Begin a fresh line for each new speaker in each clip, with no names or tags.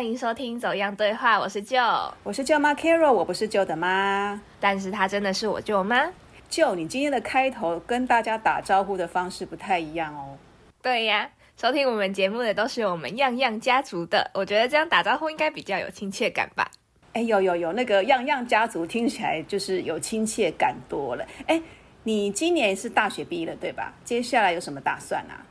欢迎收听《走样对话》，我是舅，
我是舅妈 Carol，我不是舅的妈，
但是她真的是我舅妈。
舅，你今天的开头跟大家打招呼的方式不太一样哦。
对呀，收听我们节目的都是我们样样家族的，我觉得这样打招呼应该比较有亲切感吧。
哎，有有有，那个样样家族听起来就是有亲切感多了。哎，你今年是大学毕业了对吧？接下来有什么打算啊？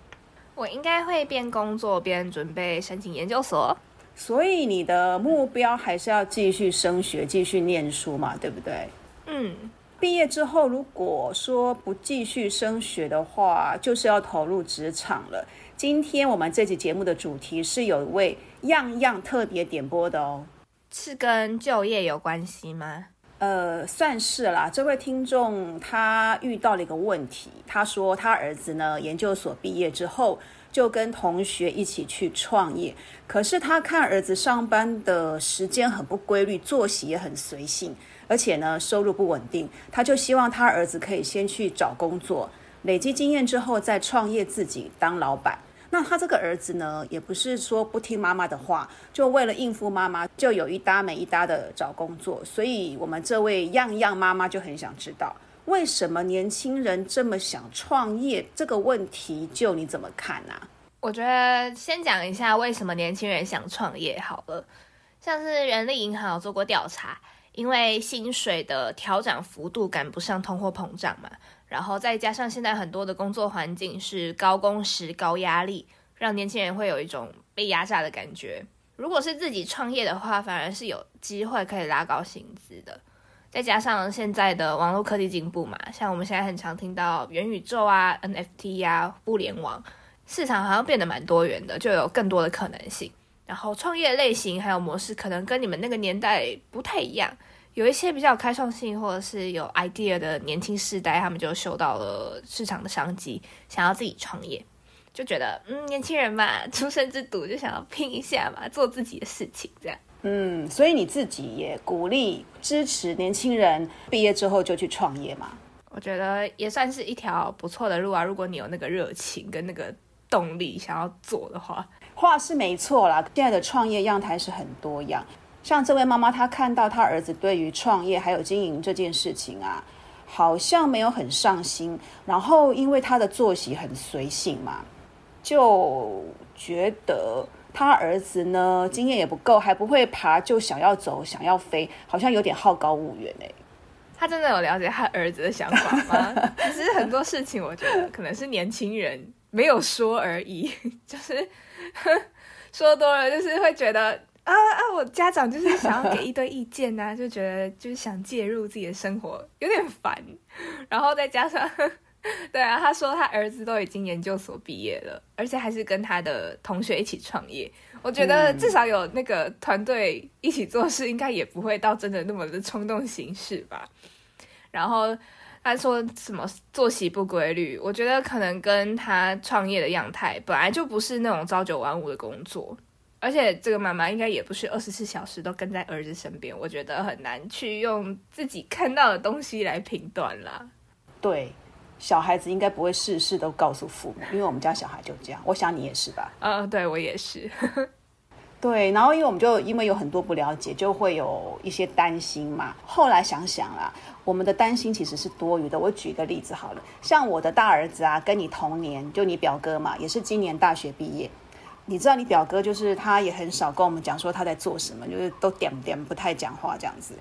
我应该会边工作边准备申请研究所，
所以你的目标还是要继续升学、继续念书嘛，对不对？
嗯，
毕业之后如果说不继续升学的话，就是要投入职场了。今天我们这期节目的主题是有一位样样特别点播的哦，
是跟就业有关系吗？
呃，算是啦。这位听众他遇到了一个问题，他说他儿子呢研究所毕业之后就跟同学一起去创业，可是他看儿子上班的时间很不规律，作息也很随性，而且呢收入不稳定，他就希望他儿子可以先去找工作，累积经验之后再创业自己当老板。那他这个儿子呢，也不是说不听妈妈的话，就为了应付妈妈，就有一搭没一搭的找工作。所以，我们这位样样妈妈就很想知道，为什么年轻人这么想创业？这个问题，就你怎么看呢？
我觉得先讲一下为什么年轻人想创业好了。像是人力银行做过调查，因为薪水的调整幅度赶不上通货膨胀嘛。然后再加上现在很多的工作环境是高工时、高压力，让年轻人会有一种被压榨的感觉。如果是自己创业的话，反而是有机会可以拉高薪资的。再加上现在的网络科技进步嘛，像我们现在很常听到元宇宙啊、NFT 啊、物联网，市场好像变得蛮多元的，就有更多的可能性。然后创业类型还有模式，可能跟你们那个年代不太一样。有一些比较开创性或者是有 idea 的年轻世代，他们就嗅到了市场的商机，想要自己创业，就觉得嗯，年轻人嘛，出生之犊就想要拼一下嘛，做自己的事情这样。
嗯，所以你自己也鼓励支持年轻人毕业之后就去创业嘛？
我觉得也算是一条不错的路啊。如果你有那个热情跟那个动力想要做的话，
话是没错啦。现在的创业样态是很多样。像这位妈妈，她看到她儿子对于创业还有经营这件事情啊，好像没有很上心。然后因为他的作息很随性嘛，就觉得他儿子呢经验也不够，还不会爬，就想要走，想要飞，好像有点好高骛远哎。
他真的有了解他儿子的想法吗？其实很多事情，我觉得可能是年轻人没有说而已，就是说多了，就是会觉得。啊啊！我家长就是想要给一堆意见呐，就觉得就是想介入自己的生活，有点烦。然后再加上，对啊，他说他儿子都已经研究所毕业了，而且还是跟他的同学一起创业。我觉得至少有那个团队一起做事，应该也不会到真的那么的冲动行事吧。然后他说什么作息不规律，我觉得可能跟他创业的样态本来就不是那种朝九晚五的工作。而且这个妈妈应该也不是二十四小时都跟在儿子身边，我觉得很难去用自己看到的东西来评断啦。
对，小孩子应该不会事事都告诉父母，因为我们家小孩就这样。我想你也是吧？
嗯，对我也是。
对，然后因为我们就因为有很多不了解，就会有一些担心嘛。后来想想啦，我们的担心其实是多余的。我举个例子好了，像我的大儿子啊，跟你同年，就你表哥嘛，也是今年大学毕业。你知道你表哥就是他也很少跟我们讲说他在做什么，就是都点点不太讲话这样子。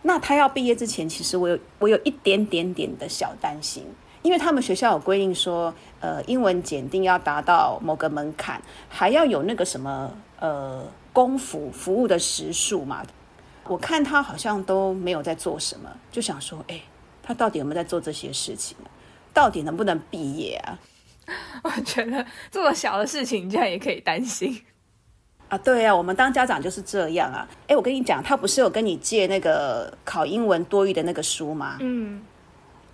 那他要毕业之前，其实我有我有一点点点的小担心，因为他们学校有规定说，呃，英文检定要达到某个门槛，还要有那个什么呃功夫服务的时数嘛。我看他好像都没有在做什么，就想说，哎，他到底有没有在做这些事情？到底能不能毕业啊？
我觉得这么小的事情，竟然也可以担心
啊！对啊，我们当家长就是这样啊！哎，我跟你讲，他不是有跟你借那个考英文多余的那个书吗？
嗯，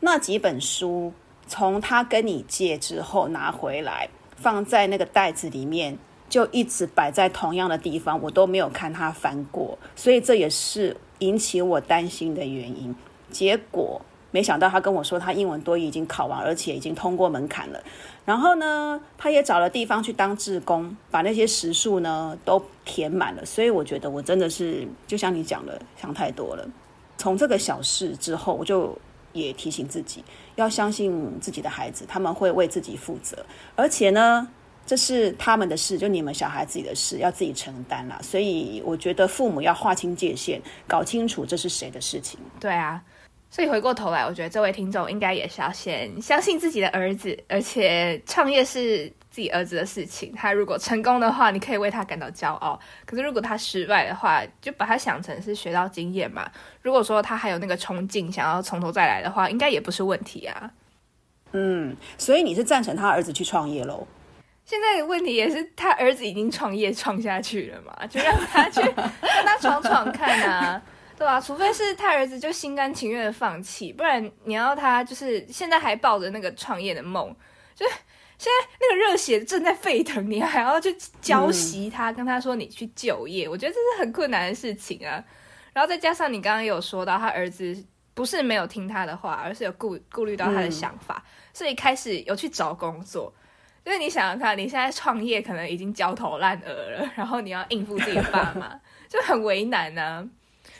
那几本书从他跟你借之后拿回来，放在那个袋子里面，就一直摆在同样的地方，我都没有看他翻过，所以这也是引起我担心的原因。结果没想到他跟我说，他英文多已经考完，而且已经通过门槛了。然后呢，他也找了地方去当志工，把那些时数呢都填满了。所以我觉得我真的是就像你讲的，想太多了。从这个小事之后，我就也提醒自己要相信自己的孩子，他们会为自己负责，而且呢，这是他们的事，就你们小孩自己的事，要自己承担啦。所以我觉得父母要划清界限，搞清楚这是谁的事情。
对啊。所以回过头来，我觉得这位听众应该也是要先相信自己的儿子，而且创业是自己儿子的事情。他如果成功的话，你可以为他感到骄傲；可是如果他失败的话，就把他想成是学到经验嘛。如果说他还有那个冲劲，想要从头再来的话，应该也不是问题啊。
嗯，所以你是赞成他儿子去创业喽？
现在的问题也是他儿子已经创业创下去了嘛，就让他去让他闯闯看啊。对啊，除非是他儿子就心甘情愿的放弃，不然你要他就是现在还抱着那个创业的梦，就是现在那个热血正在沸腾，你还要去教习他，跟他说你去就业，我觉得这是很困难的事情啊。然后再加上你刚刚有说到，他儿子不是没有听他的话，而是有顾顾虑到他的想法，所以开始有去找工作。就是你想想看，你现在创业可能已经焦头烂额了，然后你要应付自己的爸妈，就很为难呢。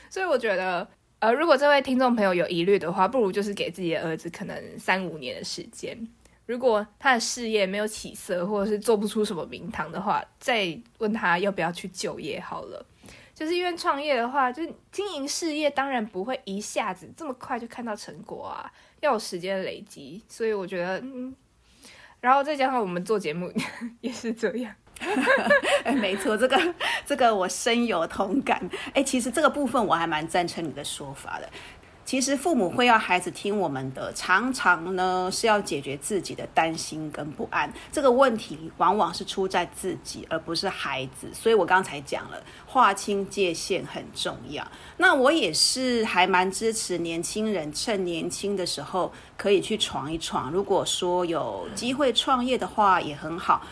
所以我觉得，呃，如果这位听众朋友有疑虑的话，不如就是给自己的儿子可能三五年的时间。如果他的事业没有起色，或者是做不出什么名堂的话，再问他要不要去就业好了。就是因为创业的话，就经营事业当然不会一下子这么快就看到成果啊，要有时间累积。所以我觉得，嗯，然后再加上我们做节目 也是这样。
哎，没错，这个这个我深有同感。哎，其实这个部分我还蛮赞成你的说法的。其实父母会要孩子听我们的，常常呢是要解决自己的担心跟不安。这个问题往往是出在自己，而不是孩子。所以我刚才讲了，划清界限很重要。那我也是还蛮支持年轻人趁年轻的时候可以去闯一闯。如果说有机会创业的话，也很好。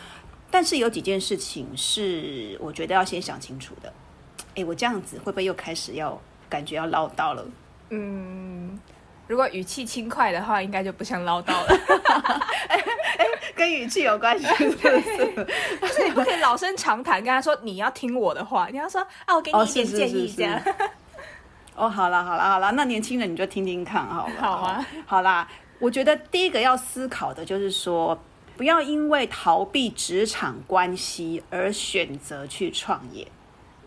但是有几件事情是我觉得要先想清楚的。哎，我这样子会不会又开始要感觉要唠叨了？
嗯，如果语气轻快的话，应该就不像唠叨了。
哎，跟语气有关系，是不是？
就是你不可以老生常谈，跟他说你要听我的话，你要说啊，我给你一点建议，这样。
哦，好了好了好了，那年轻人你就听听看好了。
好啊，
好啦，我觉得第一个要思考的就是说。不要因为逃避职场关系而选择去创业。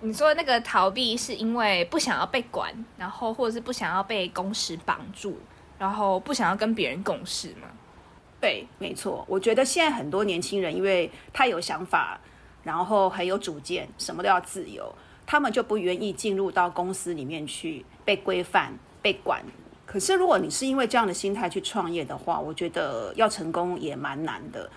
你说那个逃避是因为不想要被管，然后或者是不想要被公司绑住，然后不想要跟别人共事吗？
对，没错。我觉得现在很多年轻人因为太有想法，然后很有主见，什么都要自由，他们就不愿意进入到公司里面去被规范、被管。可是，如果你是因为这样的心态去创业的话，我觉得要成功也蛮难的。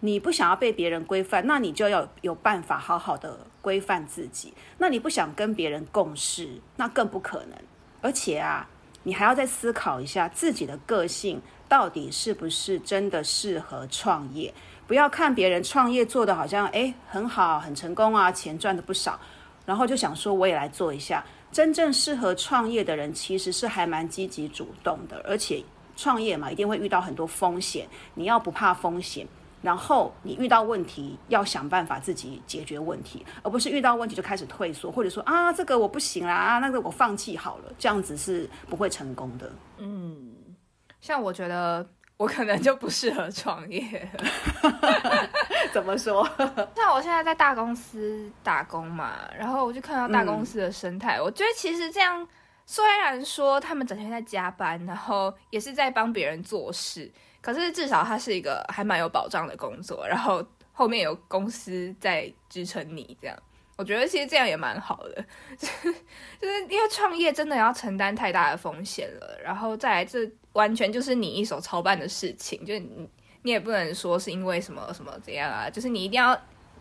你不想要被别人规范，那你就要有办法好好的规范自己。那你不想跟别人共事，那更不可能。而且啊，你还要再思考一下自己的个性到底是不是真的适合创业。不要看别人创业做的好像诶很好很成功啊，钱赚的不少，然后就想说我也来做一下。真正适合创业的人，其实是还蛮积极主动的，而且创业嘛，一定会遇到很多风险。你要不怕风险，然后你遇到问题要想办法自己解决问题，而不是遇到问题就开始退缩，或者说啊这个我不行啦，啊那个我放弃好了，这样子是不会成功的。
嗯，像我觉得。我可能就不适合创业，
怎么说？
像我现在在大公司打工嘛，然后我就看到大公司的生态，我觉得其实这样，虽然说他们整天在加班，然后也是在帮别人做事，可是至少它是一个还蛮有保障的工作，然后后面有公司在支撑你，这样，我觉得其实这样也蛮好的，就是因为创业真的要承担太大的风险了，然后再来这。完全就是你一手操办的事情，就你你也不能说是因为什么什么怎样啊，就是你一定要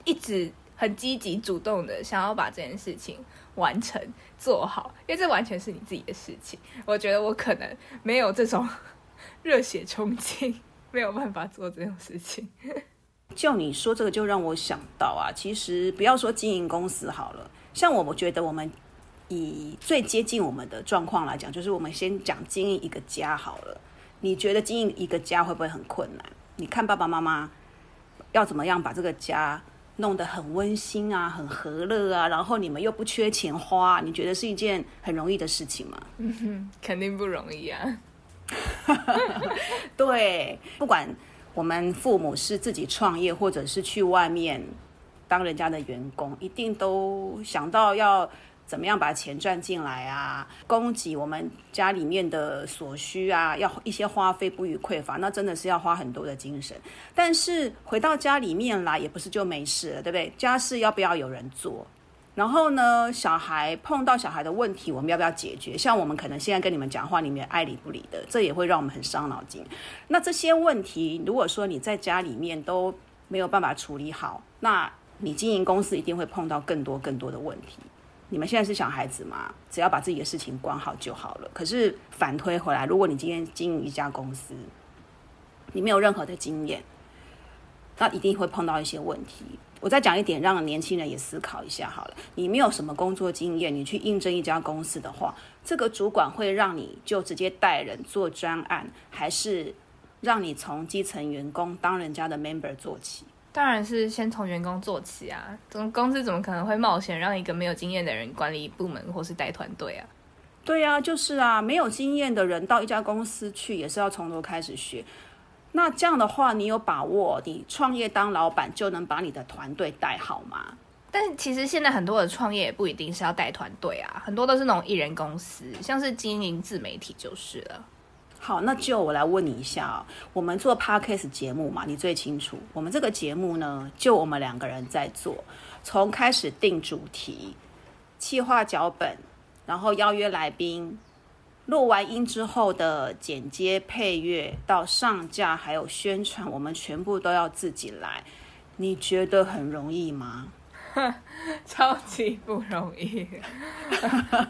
一直很积极主动的想要把这件事情完成做好，因为这完全是你自己的事情。我觉得我可能没有这种热血冲劲，没有办法做这种事情。
就你说这个，就让我想到啊，其实不要说经营公司好了，像我，我觉得我们。以最接近我们的状况来讲，就是我们先讲经营一个家好了。你觉得经营一个家会不会很困难？你看爸爸妈妈要怎么样把这个家弄得很温馨啊，很和乐啊，然后你们又不缺钱花，你觉得是一件很容易的事情吗？
嗯哼，肯定不容易啊。
对，不管我们父母是自己创业，或者是去外面当人家的员工，一定都想到要。怎么样把钱赚进来啊？供给我们家里面的所需啊，要一些花费不予匮乏，那真的是要花很多的精神。但是回到家里面来，也不是就没事了，对不对？家事要不要有人做？然后呢，小孩碰到小孩的问题，我们要不要解决？像我们可能现在跟你们讲话，你们爱理不理的，这也会让我们很伤脑筋。那这些问题，如果说你在家里面都没有办法处理好，那你经营公司一定会碰到更多更多的问题。你们现在是小孩子嘛？只要把自己的事情管好就好了。可是反推回来，如果你今天经营一家公司，你没有任何的经验，那一定会碰到一些问题。我再讲一点，让年轻人也思考一下好了。你没有什么工作经验，你去应征一家公司的话，这个主管会让你就直接带人做专案，还是让你从基层员工当人家的 member 做起？
当然是先从员工做起啊！怎么公司怎么可能会冒险让一个没有经验的人管理部门或是带团队啊？
对啊，就是啊，没有经验的人到一家公司去也是要从头开始学。那这样的话，你有把握你创业当老板就能把你的团队带好吗？
但其实现在很多的创业也不一定是要带团队啊，很多都是那种艺人公司，像是经营自媒体就是了。
好，那就我来问你一下啊，我们做 podcast 节目嘛，你最清楚。我们这个节目呢，就我们两个人在做，从开始定主题、企划脚本，然后邀约来宾，录完音之后的剪接、配乐，到上架还有宣传，我们全部都要自己来。你觉得很容易吗？
超级不容易，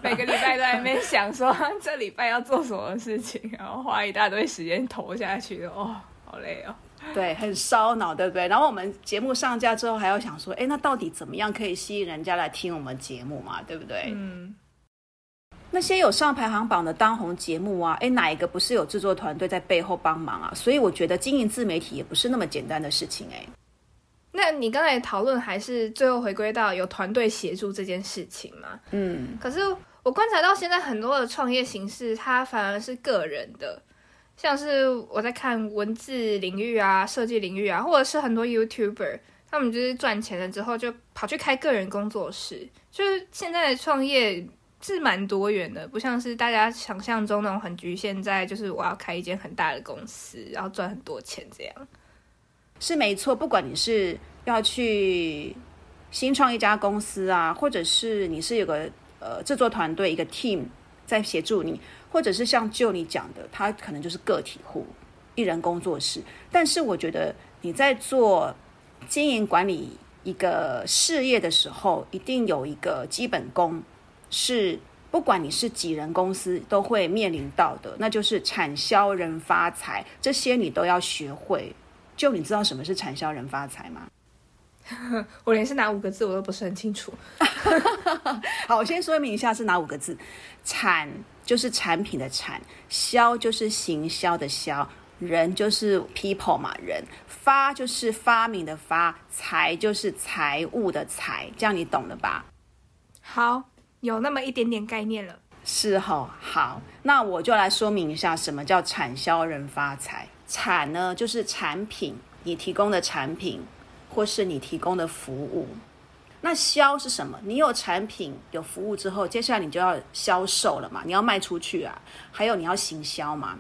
每个礼拜都在那边想说这礼拜要做什么事情，然后花一大堆时间投下去，哦，好累哦。
对，很烧脑，对不对？然后我们节目上架之后，还要想说，哎，那到底怎么样可以吸引人家来听我们节目嘛？对不对？嗯。那些有上排行榜的当红节目啊，哎，哪一个不是有制作团队在背后帮忙啊？所以我觉得经营自媒体也不是那么简单的事情，哎。
那你刚才讨论还是最后回归到有团队协助这件事情嘛？嗯，可是我观察到现在很多的创业形式，它反而是个人的，像是我在看文字领域啊、设计领域啊，或者是很多 YouTuber，他们就是赚钱了之后就跑去开个人工作室，就是现在的创业是蛮多元的，不像是大家想象中那种很局限在就是我要开一间很大的公司，然后赚很多钱这样。
是没错，不管你是要去新创一家公司啊，或者是你是有个呃制作团队一个 team 在协助你，或者是像就你讲的，他可能就是个体户、一人工作室。但是我觉得你在做经营管理一个事业的时候，一定有一个基本功，是不管你是几人公司都会面临到的，那就是产销人发财，这些你都要学会。就你知道什么是产销人发财吗？
我连是哪五个字我都不是很清楚。
好，我先说明一下是哪五个字。产就是产品的产，销就是行销的销，人就是 people 嘛，人发就是发明的发，财就是财务的财，这样你懂了吧？
好，有那么一点点概念了。
是哈，好，那我就来说明一下什么叫产销人发财。产呢，就是产品，你提供的产品，或是你提供的服务。那销是什么？你有产品、有服务之后，接下来你就要销售了嘛？你要卖出去啊，还有你要行销嘛。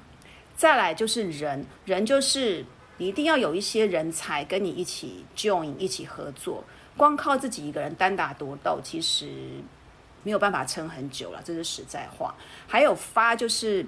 再来就是人，人就是你一定要有一些人才跟你一起 join 一起合作。光靠自己一个人单打独斗，其实没有办法撑很久了，这是实在话。还有发就是。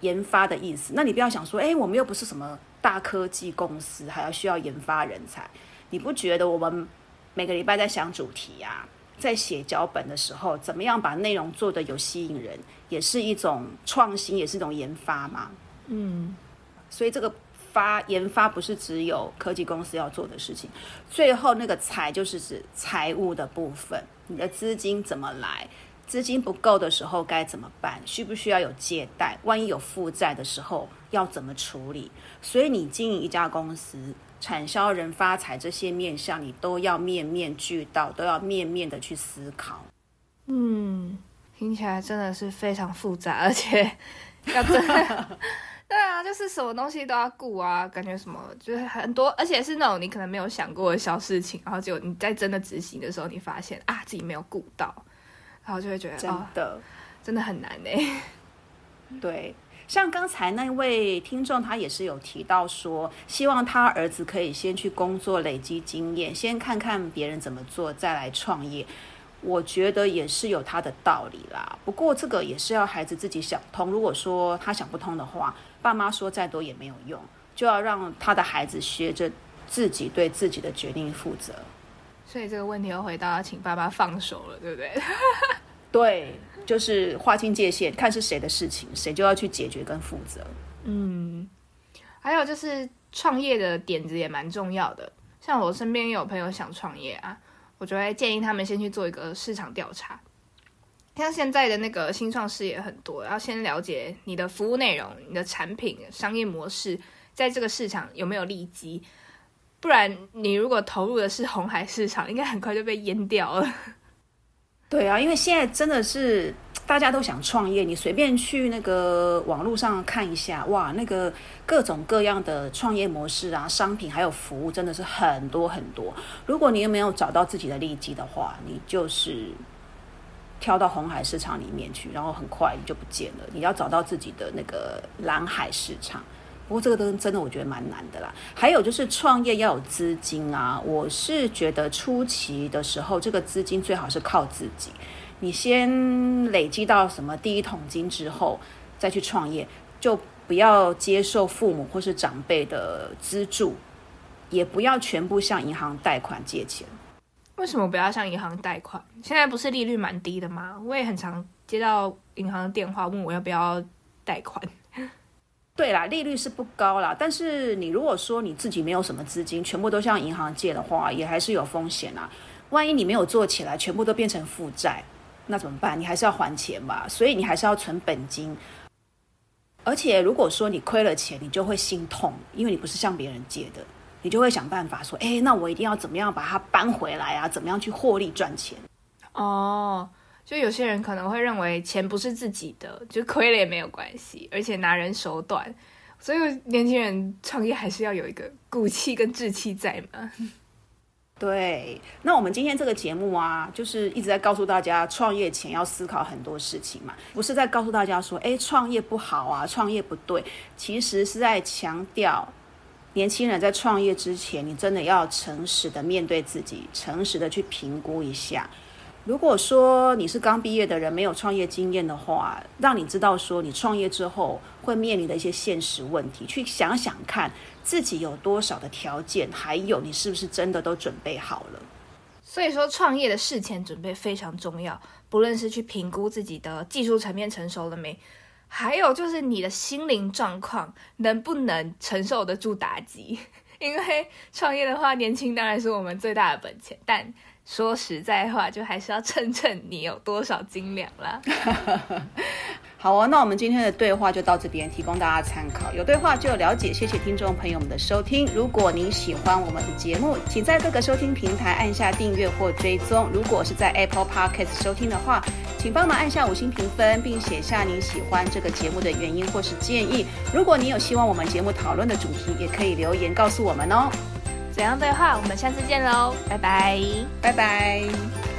研发的意思，那你不要想说，哎，我们又不是什么大科技公司，还要需要研发人才。你不觉得我们每个礼拜在想主题呀，在写脚本的时候，怎么样把内容做得有吸引人，也是一种创新，也是一种研发吗？嗯，所以这个发研发不是只有科技公司要做的事情。最后那个财就是指财务的部分，你的资金怎么来？资金不够的时候该怎么办？需不需要有借贷？万一有负债的时候要怎么处理？所以你经营一家公司，产销人发财这些面向，你都要面面俱到，都要面面的去思考。
嗯，听起来真的是非常复杂，而且要真的。对啊，就是什么东西都要顾啊，感觉什么就是很多，而且是那种你可能没有想过的小事情，然后结果你在真的执行的时候，你发现啊自己没有顾到，然后就会觉得
真的
真的很难呢。
对，像刚才那位听众，他也是有提到说，希望他儿子可以先去工作累积经验，先看看别人怎么做，再来创业。我觉得也是有他的道理啦。不过这个也是要孩子自己想通。如果说他想不通的话，爸妈说再多也没有用，就要让他的孩子学着自己对自己的决定负责。
所以这个问题又回到请爸爸放手了，对不对？
对，就是划清界限，看是谁的事情，谁就要去解决跟负责。
嗯，还有就是创业的点子也蛮重要的。像我身边有朋友想创业啊。我就会建议他们先去做一个市场调查，像现在的那个新创事业很多，要先了解你的服务内容、你的产品、商业模式，在这个市场有没有利基，不然你如果投入的是红海市场，应该很快就被淹掉了。
对啊，因为现在真的是。大家都想创业，你随便去那个网络上看一下，哇，那个各种各样的创业模式啊，商品还有服务真的是很多很多。如果你又没有找到自己的利基的话，你就是跳到红海市场里面去，然后很快你就不见了。你要找到自己的那个蓝海市场，不过这个都真的我觉得蛮难的啦。还有就是创业要有资金啊，我是觉得初期的时候，这个资金最好是靠自己。你先累积到什么第一桶金之后，再去创业，就不要接受父母或是长辈的资助，也不要全部向银行贷款借钱。
为什么不要向银行贷款？现在不是利率蛮低的吗？我也很常接到银行的电话，问我要不要贷款。
对啦，利率是不高啦，但是你如果说你自己没有什么资金，全部都向银行借的话，也还是有风险啊。万一你没有做起来，全部都变成负债。那怎么办？你还是要还钱吧，所以你还是要存本金。而且如果说你亏了钱，你就会心痛，因为你不是向别人借的，你就会想办法说：“哎，那我一定要怎么样把它搬回来啊？怎么样去获利赚钱？”
哦，就有些人可能会认为钱不是自己的，就亏了也没有关系，而且拿人手短，所以年轻人创业还是要有一个骨气跟志气在嘛。
对，那我们今天这个节目啊，就是一直在告诉大家，创业前要思考很多事情嘛，不是在告诉大家说，哎，创业不好啊，创业不对，其实是在强调，年轻人在创业之前，你真的要诚实的面对自己，诚实的去评估一下。如果说你是刚毕业的人，没有创业经验的话，让你知道说你创业之后会面临的一些现实问题，去想想看自己有多少的条件，还有你是不是真的都准备好了。
所以说，创业的事前准备非常重要，不论是去评估自己的技术层面成熟了没，还有就是你的心灵状况能不能承受得住打击。因为创业的话，年轻当然是我们最大的本钱，但。说实在话，就还是要称称你有多少斤两啦。
好哦，那我们今天的对话就到这边，提供大家参考。有对话就有了解，谢谢听众朋友们的收听。如果您喜欢我们的节目，请在各个收听平台按下订阅或追踪。如果是在 Apple Podcast 收听的话，请帮忙按下五星评分，并写下您喜欢这个节目的原因或是建议。如果你有希望我们节目讨论的主题，也可以留言告诉我们哦。
怎样对话？我们下次见喽，拜拜，
拜拜。